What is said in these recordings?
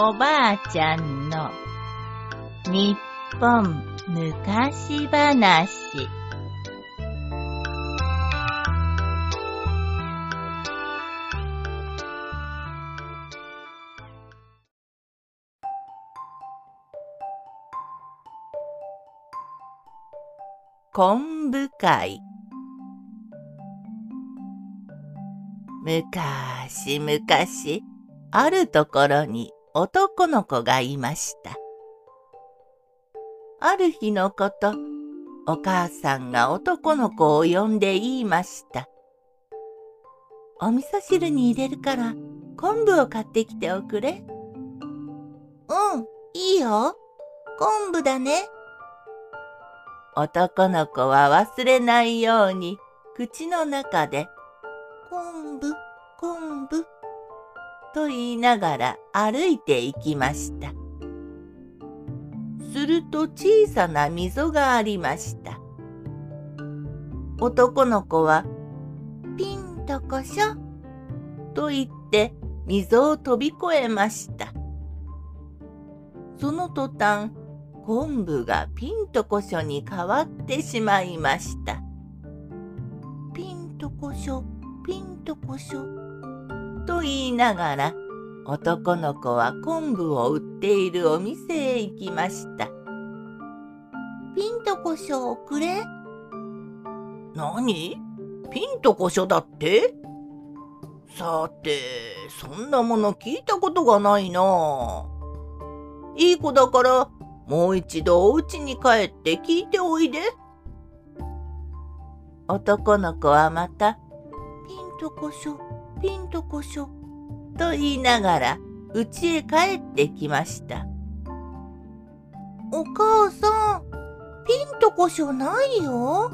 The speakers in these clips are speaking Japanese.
おばあちゃんの日本昔話。昆布会。むかしむかしあるところに男の子がいました。ある日のこと、お母さんが男の子を呼んで言いました。お味噌汁に入れるから昆布を買ってきておくれ。うん、いいよ。昆布だね。男の子は忘れないように口の中でと言いながら歩いていきました。すると小さな溝がありました。男の子は、ピンとこしょ、と言って溝を飛び越えました。その途端、昆布がピンとこしょに変わってしまいました。ピンとこしょ、ピンとこしょ、と言いながら男の子は昆布を売っているお店へ行きました。ピンとこしょをくれ？何？ピンとこしょだって？さて、そんなもの聞いたことがないな。いい子だから、もう一度お家に帰って聞いておいで。男の子はまた、ピンとこしょ、ピンとこしょ、と言いながら家へ帰ってきました。お母さん、ピンとこしょないよ。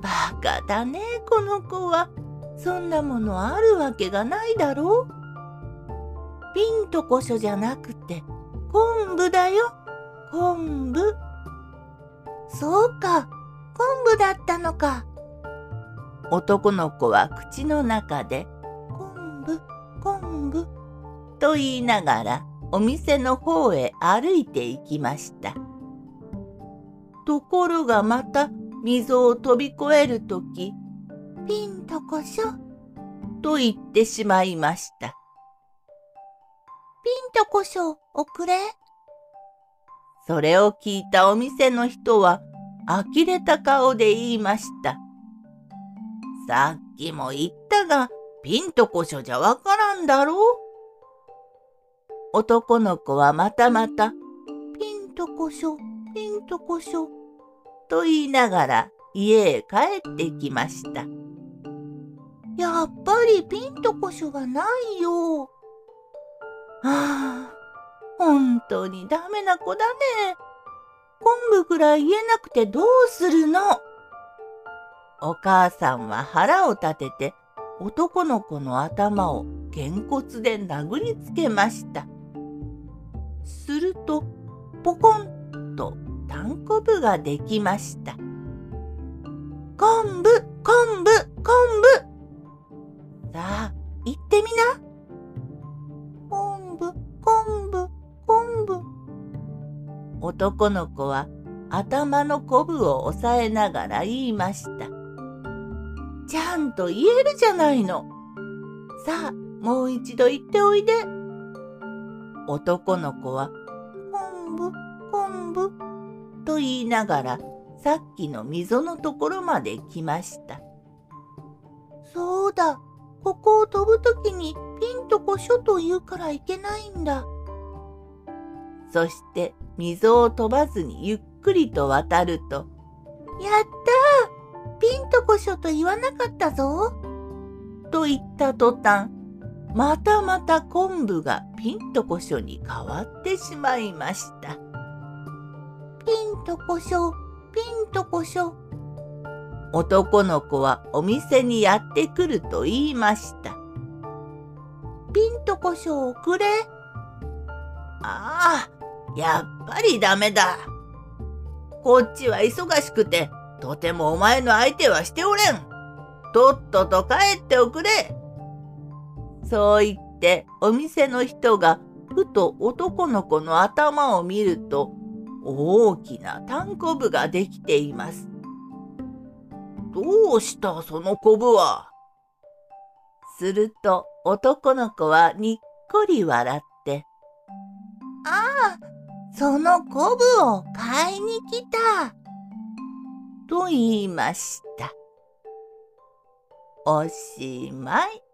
バカだね、この子は。そんなものあるわけがないだろう。ピンとこしょじゃなくて、昆布だよ、昆布。そうか、昆布だったのか。男の子は口の中で、昆布、昆布、と言いながらお店の方へ歩いて行きました。ところがまた溝を飛び越えるとき、ピンとこしょ、と言ってしまいました。ピンとこしょ、おくれ。それを聞いたお店の人は、呆れた顔で言いました。さっきも言ったが、ピンとこしょじゃわからんだろ?う男の子はまたまた、ピンとこしょ、ピンとこしょ、と言いながら家へ帰ってきました。やっぱりピンとこしょがないよ。はあ、本当にダメな子だね。昆布くらい言えなくてどうするの？お母さんは腹を立てて男の子の頭をげんこつで殴りつけました。するとポコンとたんこぶができました。昆布、昆布、昆布。さあ、行ってみな。昆布、昆布、昆布。男の子は頭のこぶを押さえながら言いました。ちゃんと言えるじゃないの。さあ、もう一度言っておいで。男の子は、昆布、昆布、と言いながらさっきの溝のところまで来ました。そうだ、ここを飛ぶときにピンとこしょと言うからいけないんだ。そして溝を飛ばずにゆっくりと渡ると、やったとこしょと言わなかったぞ。と言った途端、またまた昆布がピンとこしょに変わってしまいました。ピンとこしょ、ピンとこしょ。男の子はお店にやってくると言いました。ピンとこしょをくれ。ああ、やっぱりダメだ。こっちは忙しくて、とてもお前の相手はしておれん。とっとと帰っておくれ。そう言ってお店の人がふと男の子の頭を見ると大きなタンコブができています。どうしたそのコブは？すると男の子はにっこり笑って、ああ、そのコブを買いに来た。と言いました。おしまい。